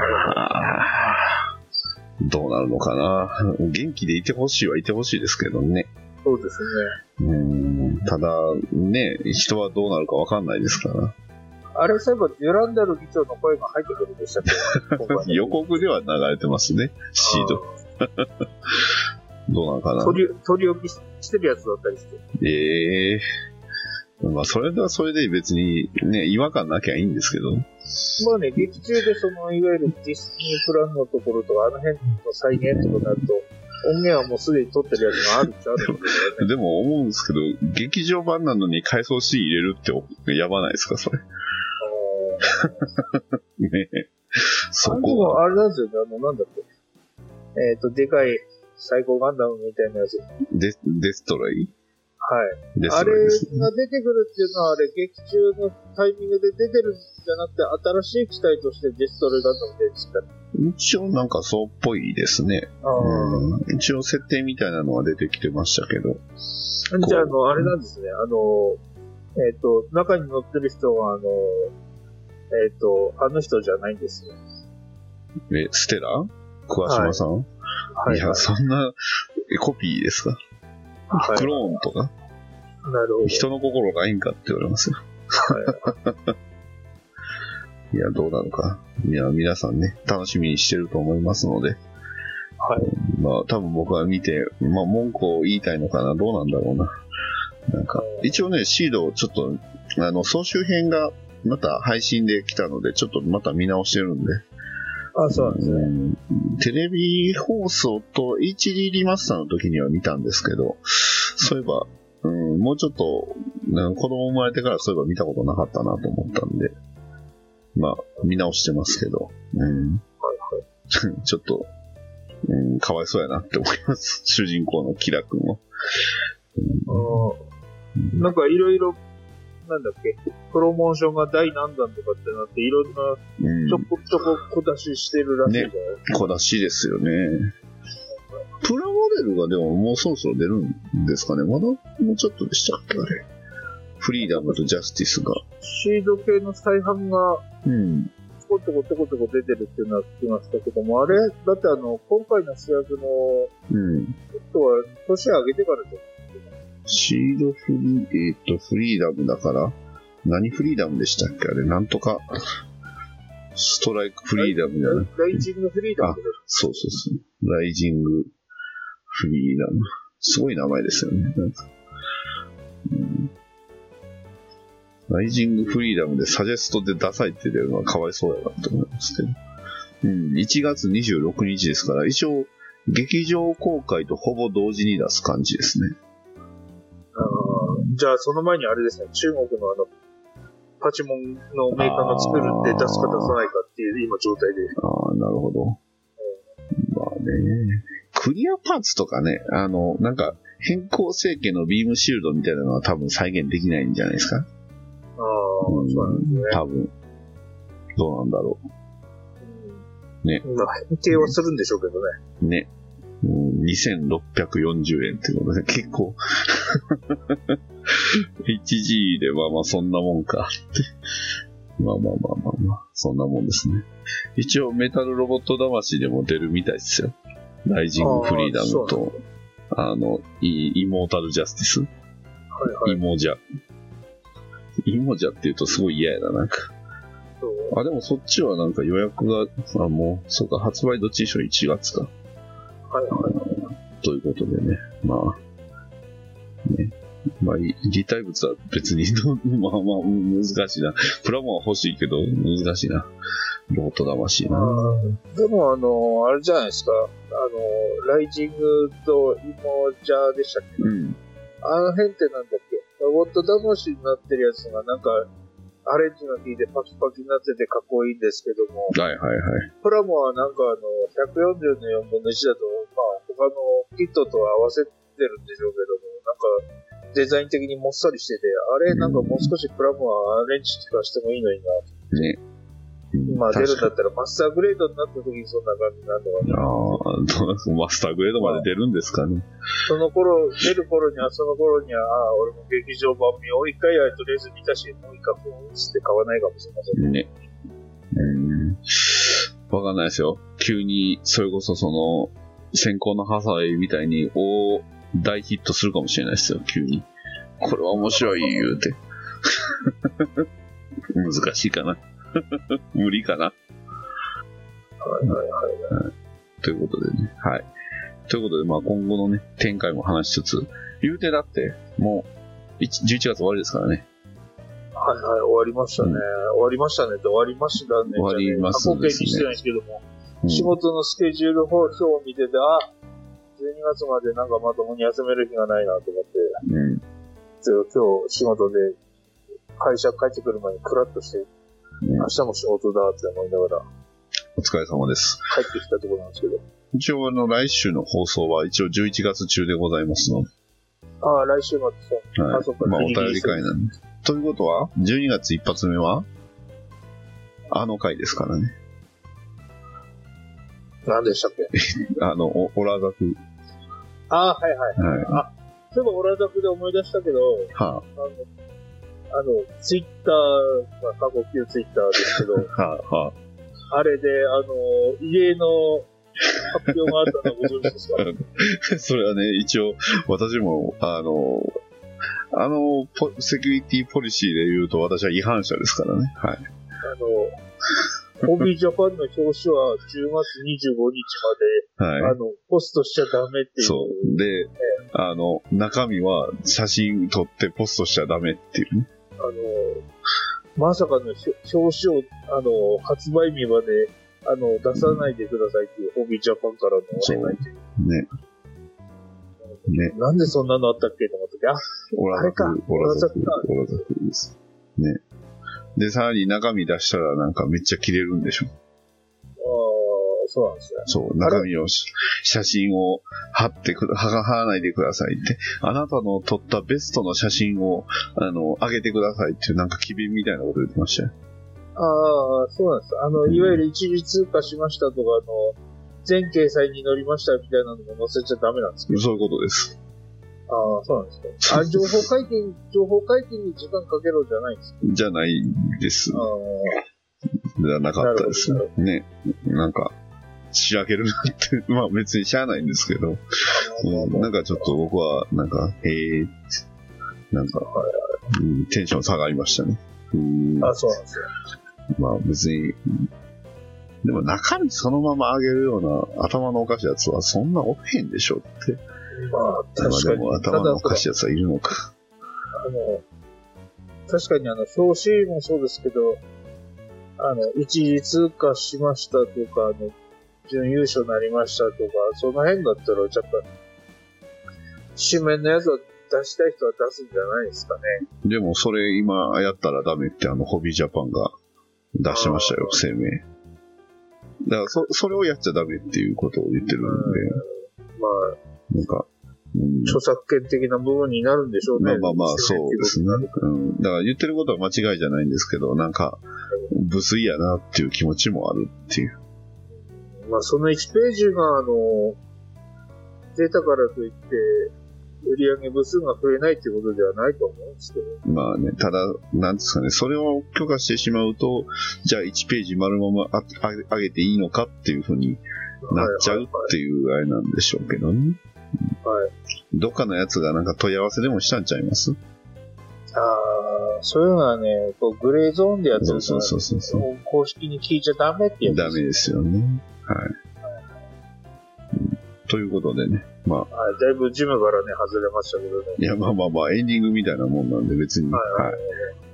ーどうなるのかな。元気でいてほしいはいてほしいですけどね。そうですね。うんただ、ね、人はどうなるかわかんないですから。あれ、そういえば、デュランダル議長の声が入ってくるんでしたっけ？予告では流れてますね、シード。どうなのかな。取り、取り置きしてるやつだったりして。ええまあ、それはそれで別にね、違和感なきゃいいんですけど。まあね、劇中でその、いわゆるディスニープランのところとか、あの辺の再現とかなると、音源はもうすでに撮ってるやつがあるっちゃあるんだけどね。でも思うんですけど、劇場版なのに回想シーン入れるってやばないですか、それ？ねそあのこは。あれなんですよね、あの、なんだっけ。えっ、と、でかい最高ガンダムみたいなやつ。はい。デデストロイ？デスあれトロイです。が出てくるっていうのは、あれ、劇中のタイミングで出てるんじゃなくて、新しい機体としてデストロイガンダムでしたね。一応なんかそうっぽいですね。ああ。うん、一応設定みたいなのは出てきてましたけど。じゃあ、あの、あれなんですね。あの、えっ、と、中に乗ってる人は、あの、えっ、と、あの人じゃないんですね。え、ステラ？桑島さん、、はいい。や、そんな、えコピーですか、はいクローンとか？なるほど。人の心ないんかって言われますよ。いや、どうなのか。いや、皆さんね、楽しみにしてると思いますので。はい。まあ、多分僕は見て、まあ、文句を言いたいのかな、どうなんだろうな。なんか、一応ね、シードをちょっと、あの、総集編がまた配信で来たので、ちょっとまた見直してるんで。あ、そうなんですね。うんテレビ放送と HD リマスターの時には見たんですけど、そういえば、うん、もうちょっと、うん子供生まれてからそういえば見たことなかったなと思ったんで、まあ、見直してますけど、うん、ちょっと、うん、かわいそうやなって思います。主人公のキラ君を。うんなんかいろいろ、なんだっけ、プロモーションが第何弾とかってなって、いろんなうんちょこちょこ小出ししてるらしいじゃない？ですか。小出しですよね。プラモデルがでももうそろそろ出るんですかね？まだもうちょっとでしたっけあれ。フリーダムとジャスティスが。シード系の再販がうん。ちょこちょこちょこちょこ出てるっていうのは聞きましたけども、あれだってあの、今回の主役のうん。人は年上げてからじゃシードフリー、えっ、と、フリーダムだから、何フリーダムでしたっけ？あれ、なんとか、ストライクフリーダムじゃないライジングフリーダムでそうそうそう。ライジングフリーダム。すごい名前ですよね。なんかうんライジングフリーダムでサジェストでダサいって出るのはかわいそうやなと思いますけど。うん、1月26日ですから、一応、劇場公開とほぼ同時に出す感じですね。じゃあその前にあれですね、中国のあの、パチモンのメーカーが作るって出すか出さないかっていう今状態で。ああ、なるほど。まあね。クリアパーツとかね、あの、なんか、変更成形のビームシールドみたいなのは多分再現できないんじゃないですか？ああ、そうなんですね。多分。どうなんだろねまあ、変形はするんでしょうけどね。う。ね。うん、2640円ってことで、結構。HG でまあまあそんなもんかって。まあまあまあまあまあ、そんなもんですね。一応メタルロボット魂でも出るみたいですよ。ライジングフリーダムと、あの、イイモータルジャスティス。はいはい。イモジャ。イモジャって言うとすごい嫌やな、なんか。あ、でもそっちはなんか予約が、あ、もう、そうか、発売どっちにしろ1月か。はいはい。ということでね、まあ、ね。まあ、い立体物は別に、まあまあ、難しいな。プラモは欲しいけど、難しいな。ロート魂な。でもあの、あれじゃないですか。あの、ライジングとイモジャーでしたっけ？うん。あの辺ってなんだっけ？ロボット魂になってるやつがなんか、アレンジの効いてパキパキになっててかっこいいんですけども、はいはいはい。プラモはなんかあの、140の4分の1だと、まあ他のキットと合わせてるんでしょうけども、なんかデザイン的にもっさりしてて、あれなんかもう少しプラモはアレンジとかしてもいいのにな。ね。まあ出るんだ確ったらマスターグレードになった時にそんな感じになるのかな。ああ、マスターグレードまで出るんですかね。その頃、出る頃には、その頃には、ああ、俺も劇場版見よう。一回はとりあえず見たし、もう一回もうつって買わないかもしれません。ね。うん。わかんないですよ。急に、それこそその、先行のハサウェイみたいに、大、大ヒットするかもしれないですよ、急に。これは面白い言うて。難しいかな。無理かな。はいはいはい。ということでね。はい。ということで、まあ今後のね、展開も話しつつ、言うてだって、もう、1 11月終わりですからね。はいはい、終わりましたね。うん終わりましたねって終わりましたね。終わりますね過去形にしてないんですけども、うん仕事のスケジュール表を見てて、あ、12月までなんかまともに休める日がないなと思って、うん。今日仕事で会社帰ってくる前にクラッとして、ね明日も仕事だって思いながらお疲れ様です。帰ってきたところなんですけど。一応あの、来週の放送は一応11月中でございますので、ああ、来週末そう。はいあそっかまあ、お便り会なんで。ということは、12月一発目は、あの回ですからね。何でしたっけ？あの、お、オラザク。ああ、はいはい。はそういえば、オラダクで思い出したけど、い。はあの、あの、ツイッター、まあ、過去旧ツイッターですけど、あ、はあ、はあれで、あの、異例の発表があったのはご存知ですか？あ。それはね、一応、私も、あの、あの、ポセキュリティポリシーで言うと私は違反者ですからね。はい。あの、ホビージャパンの表紙は10月25日まで、はい。あの、ポストしちゃダメっていう。そう。で、あの、中身は写真撮ってポストしちゃダメっていうね。あの、まさかの表紙を、あの、発売日まで、あの、出さないでくださいっていう、ホビージャパンからのお願いという。ね。ね。なんでそんなのあったっけと思って、あ、オラザクあれか、オラザクオラザク、オラザクです。ね。で、さらに中身出したらなんかめっちゃ切れるんでしょ。あーそうなんですね。そう、中身をし、写真を貼ってくだ、貼ら貼らないでくださいって、あなたの撮ったベストの写真を、あの、上げてくださいっていうなんか機敏みたいなこと言ってましたよ。ああ、そうなんです。あの、いわゆる一時通過しましたとか、あの、全掲載に載りましたみたいなのも載せちゃダメなんですけど。そういうことです。ああ、そうなんですか。あ、情報解禁、情報解禁に時間かけろじゃないんですか？じゃないです。あじゃなかったですなる。ね。なんか、仕上げるなって、まあ別にしゃあないんですけど、うん、なんかちょっと僕は、なんか、へえー、なんか、うんテンション下がりましたね。うんあ、あそうなんですよ。まあ別に、でも中身そのまま上げるような頭のおかしいやつはそんなおへんでしょって。まあ、まあ確かに。でも頭のおかしいやつはいるのか。あの、確かにあの、表紙もそうですけど、あの、一時通過しましたとか、あの、準優勝になりましたとか、その辺だったら、やっぱ、紙面のやつを出したい人は出すんじゃないですかね。でもそれ今やったらダメってあのホビージャパンが出してましたよ、声明。だからそ、それをやっちゃダメっていうことを言ってるんで、まあ、なんか、うん著作権的な部分になるんでしょうね。まあまあまあ、そうですね。うん。だから言ってることは間違いじゃないんですけど、なんか、無粋やなっていう気持ちもあるっていう。まあ、その1ページが、あの、出たからといって、売上部数が増えないっていうことではないと思うんですけど。まあね、ただ、なんですかね、それを許可してしまうと、じゃあ1ページ丸ままああ上げていいのかっていうふうになっちゃうっていうあれなんでしょうけどね。はい。どっかのやつがなんか問い合わせでもしたんちゃいます？ああ、そういうのはね、こうグレーゾーンでやってるそうそうそうそうそう。公式に聞いちゃダメってやつダメですよね。はい。うんということでね。まあ、はい、だいぶジムからね、外れましたけどね。いや、まあまあまあ、エンディングみたいなもんなんで別に。はいはいはい。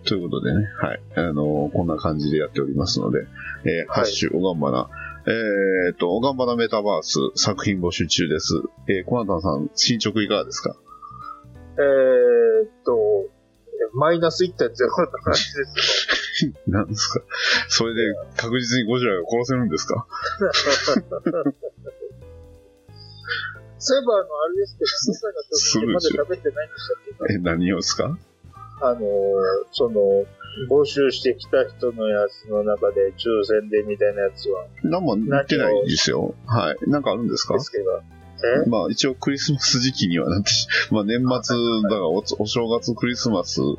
ということでね、はい。あのーこんな感じでやっておりますので、えーハッシュ、おがんばな、えーっと、おがんばなメタバース作品募集中です。えー、コナタンさん、進捗いかがですか？えーっと、マイナス1.0の感じですよ。なんですか？それで確実にゴジラが殺せるんですか？そういえば、あの、あれですけど、そしたらちょっとまだ喋ってないんでしたっけ？え、何をですか？あのー、その、募集してきた人のやつの中で抽選でみたいなやつは、何も言ってないですよ。はい。なんかあるんですか？ですけど、え？まあ一応クリスマス時期にはなってし、まあ年末、だからおお正月クリスマス、はい。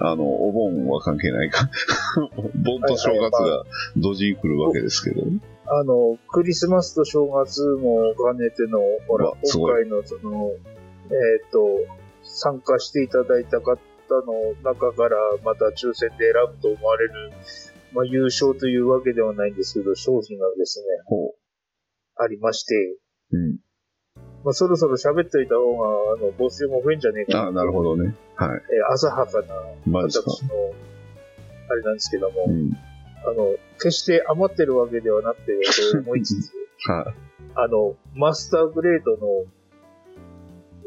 あの、お盆は関係ないか。盆と正月が同時に来るわけですけど。あの、クリスマスと正月も兼ねての、ほら今回のその、えっ、と、参加していただいた方の中からまた抽選で選ぶと思われる、まあ優勝というわけではないんですけど、商品がですね、ほありまして、う。うん。まあそろそろ喋っといた方が、あの、募集も増えんじゃねえかな。あなるほどね。はい。えー浅はかな。私の、あれなんですけども、うん。あの、決して余ってるわけではなくて、と思いつつ、はい。あの、マスターグレードの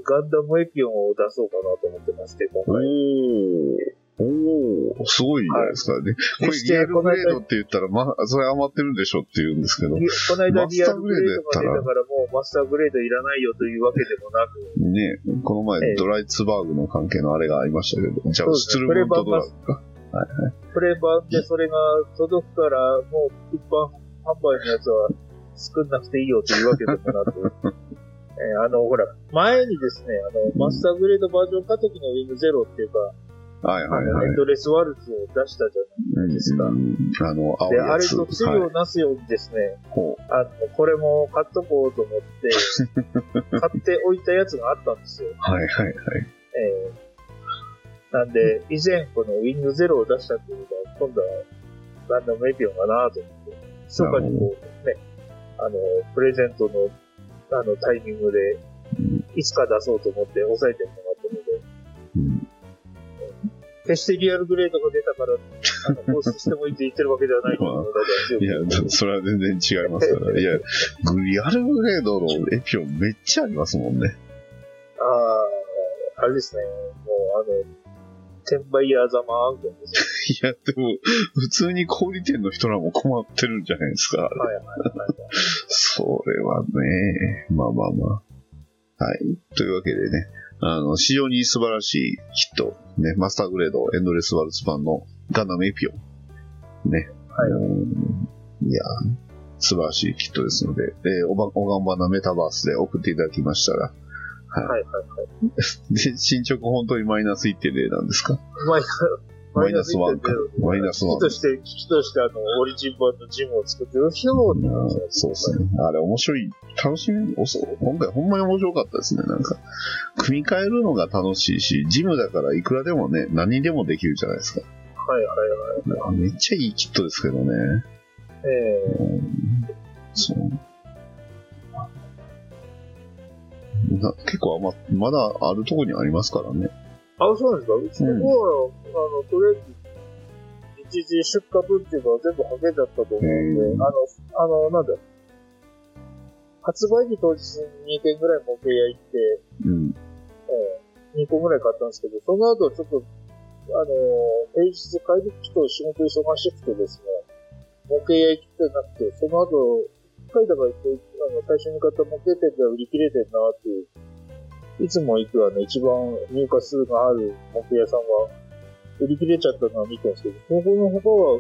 ガンダムエピオンを出そうかなと思ってまして、今お回。ー。おー、すごいじゃないですかね。これリアルグレードって言ったら、まあ、それ余ってるんでしょって言うんですけど。いこの間マスターリアルグレードが出たから もうマスターグレードいらないよというわけでもなく、ねこの前、ええドライツバーグの関係のあれがありましたけど、じゃあ、スツルムントドラッグか。プレ版でそれが届くから、もう一般販売のやつは作んなくていいよというわけでもなく、えーあの、ほら、前にですね、あの、マスターグレードバージョン化時のウィングゼロっていうか、はいはいはいエン。ドレスワルツを出したじゃないですか。うんあの、青いで、あ。れと次はいをなすようにですね、ほあの、これも買っとこうと思って、買っておいたやつがあったんですよ。うはいはいはい。えー、なんで、以前このウィングゼロを出したっていうことは、今度はガンダムエピオンかなと思って、密かにこう、ね、あの、プレゼントの、あの、タイミングで、いつか出そうと思って抑えてもらったので、うん決してリアルグレードが出たから、あの、放出してもいいって言ってるわけではないというのだけいや、それは全然違いますから。いや、グリアルグレードのエピオンめっちゃありますもんね。ああ、あれですね。もう、あの、転売ヤーザマ案件ですいや、でも、普通に小売店の人らも困ってるんじゃないですか。よ。はいはいはいはい。それはね、まあまあまあ。はい。というわけでね、あの、非常に素晴らしいヒット、ね、マスターグレード、エンドレスワルツ版のガンダムエピオン。ね。はいうんいや、素晴らしいヒットですので、えーおば、おがんばなメタバースで送っていただきましたら、はい。はいはいはい。で、進捗本当にマイナス1.0なんですか？マイナマイナス1か。マイナス1危機。として、危機として、あの、オリジン版のジムを作って、よひょーってうんそうですね。あれ面白い。楽しみ、おそう今回ほんまに面白かったですね。なんか、組み替えるのが楽しいし、ジムだからいくらでもね、何にでもできるじゃないですか。はいはいはい。めっちゃいいキットですけどね。えうんそう。な結構あま、まだあるところにありますからね。ー、あ、そうなんですか？うちの方は、あの、とりあえず、一時出荷分っていうのは全部ハゲだったと思うんで、あの、あの、なんだ、発売日当日に2件ぐらい模型屋行って、うん。えー、2個ぐらい買ったんですけど、その後ちょっと、あのー、平日帰りきと仕事忙しくてですね、模型屋行きてなくて、その後、北海道が行って、あの、最初に買った模型店では売り切れてんなっていう、いつも行くあの、一番入荷数がある模型屋さんは、売り切れちゃったのは見てるんですけど、そこの他は、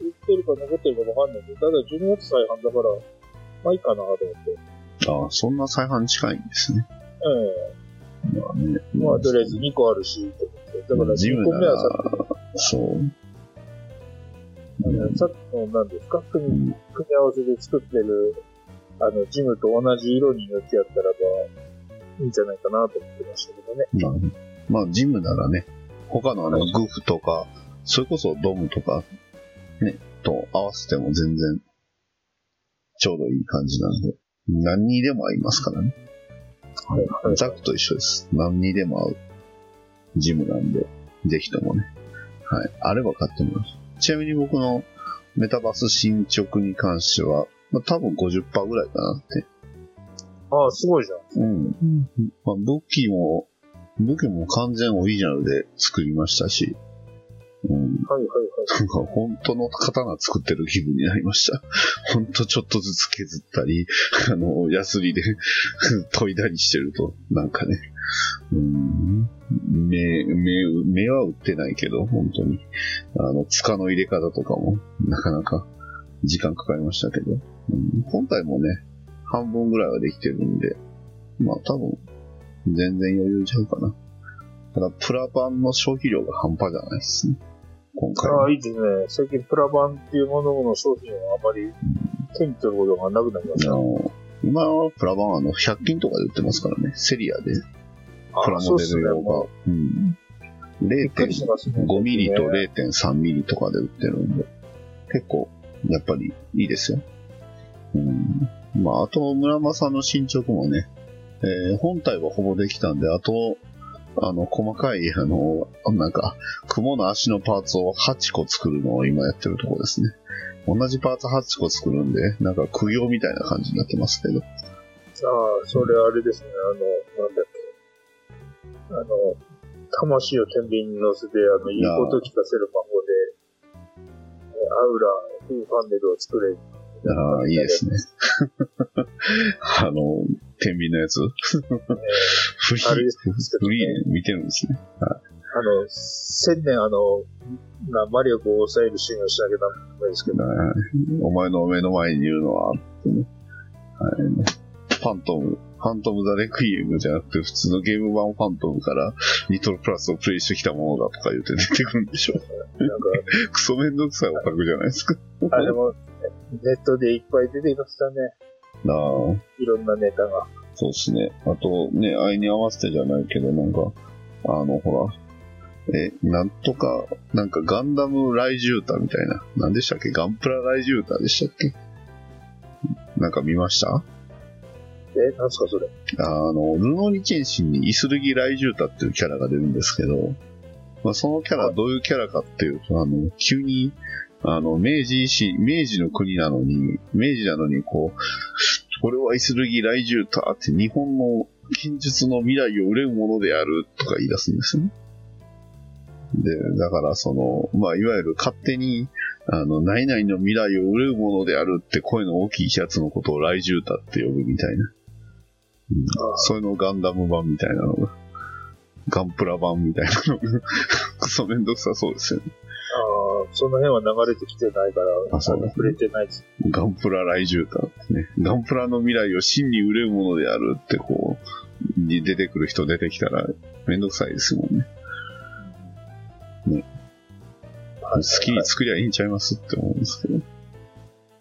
売ってるか残ってるかわかんないんで、ただ12月再販だから、まあいいかなと思って。あそんな再販近いんですね。えまあね。えまあとりあえず2個あるし。だから2ジムな個目はさら、そう。あのさっきの何ですか組みうん組み合わせで作ってる、あの、ジムと同じ色に塗ってやったらば、いいんじゃないかなと思ってましたけどね。まあ、まあ、ジムならね、他のあの、グフとか、それこそドムとか、ね、と合わせても全然、ちょうどいい感じなんで、何にでも合いますからね。はいはい。ザクと一緒です。何にでも合うジムなんで、ぜひともね。はい。あれば買ってみます。ちなみに僕のメタバース進捗に関しては、まあ、多分50%ぐらいかなって。ああ、すごいじゃん。うん。まあ、武器も、武器も完全オリジナルで作りましたし、はいはいはい。本当の刀作ってる気分になりました。本当ちょっとずつ削ったり、あの、ヤスリで 研いだりしてると、なんかね、うん、目、目、目は打ってないけど、本当に。あの、塚の入れ方とかも、なかなか時間かかりましたけど、うん、本体もね、半分ぐらいはできてるんで、まあ多分、全然余裕ちゃうかな。ただ、プラ版の消費量が半端じゃないですね。今回は。ああ、いいですね。最近プラバンっていうものの商品をあまり手に取ることがなくなりました。あの、今はプラ版はあの、100均とかで売ってますからね。セリアで、プラモデル用が。うん。びっくりしますね。0.5ミリとね0.3ミリとかで売ってるんで、結構、やっぱりいいですよ。うん。まあ、あと、村間さんの進捗もね、えー本体はほぼできたんで、あと、あの、細かい、あの、なんか、雲の足のパーツを8個作るのを今やってるところですね。同じパーツ8個作るんで、なんか苦行みたいな感じになってますけど。ああ、それあれですね。あの、なんだっけ。あの、魂を天秤に乗せて、あの、言うことを聞かせる魔法で、えアウラ、フーファンネルを作れ。ああ、いいですね。あの、天秤のやつ フリー、フリーで見てるんですね。あの、千年あの、な魔力を抑えるシーンをしなきゃダメですけど、はいお前の目の前にいるのは、ってね。はい、ファントム、ファントム・ザ・レクイエムじゃなくて、普通のゲーム版ファントムからニトロプラスをプレイしてきたものだとか言って出てくるんでしょ。なんか、クソめんどくさいオタクじゃないですか。あれも、ネットでいっぱい出てきましたね。なあ、いろんなネタが。そうですね。あと、ね、愛に合わせてじゃないけど、なんか、あの、ほら、え、なんとか、なんかガンダムライジュータみたいな。なんでしたっけ？ガンプラライジュータでしたっけ？なんか見ました？え、なんすかそれ？あの、ルノーニチェンシンにイスルギ・ライジュータっていうキャラが出るんですけど、まあ、そのキャラどういうキャラかっていうと、あの、急に、あの、明治維新、明治の国なのに、明治なのにこう、これはイスルギ・ライジュータって日本の近術の未来を憂うものであるとか言い出すんですね。で、だからその、まあ、いわゆる勝手に、あの、何々の未来を憂うものであるって声の大きいやつのことをライジュータって呼ぶみたいな。うんそういうのガンダム版みたいなのが、ガンプラ版みたいなのが、クソめんどくさそうですよね。その辺は流れてきてないから、あそう触れてないです。ガンプラライジュータってね。ガンプラの未来を真に憂うものであるってこう、に出てくる人出てきたらめんどくさいですもんね。ねはい好きに作りゃいいんちゃいますって思うんですけど。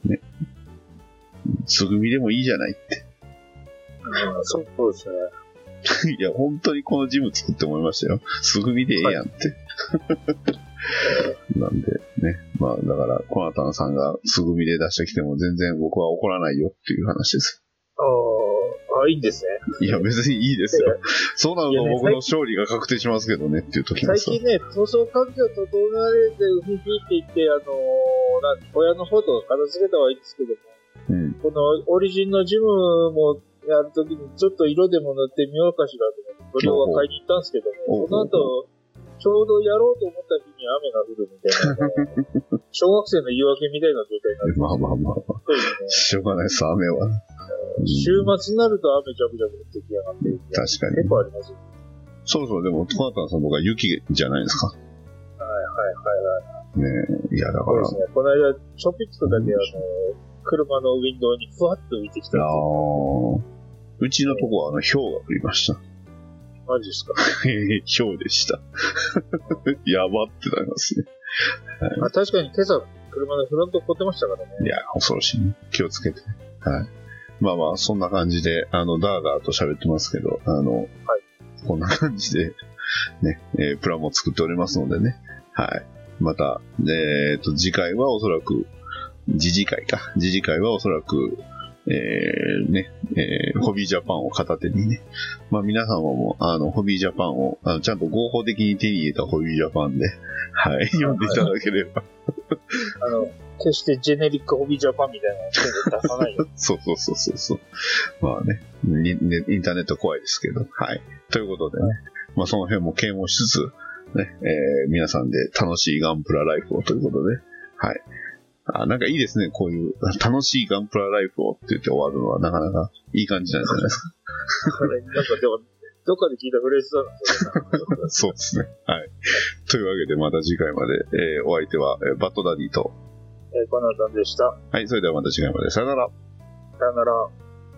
ね。つぐみでもいいじゃないって。うんそうそうですね。いや、本当にこのジム作って思いましたよ。すぐみでええやんって。なんでね。まあ、だから、コナタンさんがすぐみで出してきても全然僕は怒らないよっていう話です。ああ、あいいんですね。いや、別にいいですよ。そうなると僕の勝利が確定しますけどねっていう時もさ。最近ね、塗装環境整えれて、海ひいていって、あのーなん小屋の方とか片付けたはいいんですけども、うん。このオリジンのジムもやるときにちょっと色でも塗ってみようかしらと思って、それは買いに行ったんですけども、この後、ちょうどやろうと思った日に雨が降るみたいな、小学生の言い訳みたいな状態になってまあまあまあね。しょうがないです、雨は。うん週末になると雨ジャブジャブ降ってきやがって、確かに結構ありますよ。そうそう、でも、コナタンさん僕は雪じゃないですか。はいはいはいはい。ねえいや、だからそうで、すね。この間、ちょぴっとだけあの、車のウィンドウにふわっと浮いてきたんですあよ。ーうちのとこはあの、氷が降りました。マジですか？氷でした。やばってなりますね。あ確かに今朝、車のフロント凍ってましたからね。いや、恐ろしいね。気をつけて。はい。まあまあ、そんな感じで、あの、ダーダーと喋ってますけど、あの、こんな感じで、ね、えープランも作っておりますのでね。はい。また、えっ、と、次回はおそらく、次次回か。次次回はおそらく、えー、ね、えーホビージャパンを片手にね。まあ皆様も、あの、ホビージャパンを、あのちゃんと合法的に手に入れたホビージャパンで、はい、読んでいただければ。あの、決してジェネリックホビージャパンみたいなのを出さないよ。そうそうそうそうそう。まあね、インターネット怖いですけど、はい。ということでね、まあその辺も啓蒙しつつ、ね、えー皆さんで楽しいガンプラライフをということで、はい。あ、なんかいいですね、こういう 楽しいガンプラライフをって言って終わるのはなかなかいい感じなんじゃないですか。なんかでも、どっかで聞いたフレーズだな、そうですね。はい。というわけでまた次回まで、えーお相手は、えーバッドダディと、えー、コナタンでした。はい、それではまた次回まで。さよなら。さよなら。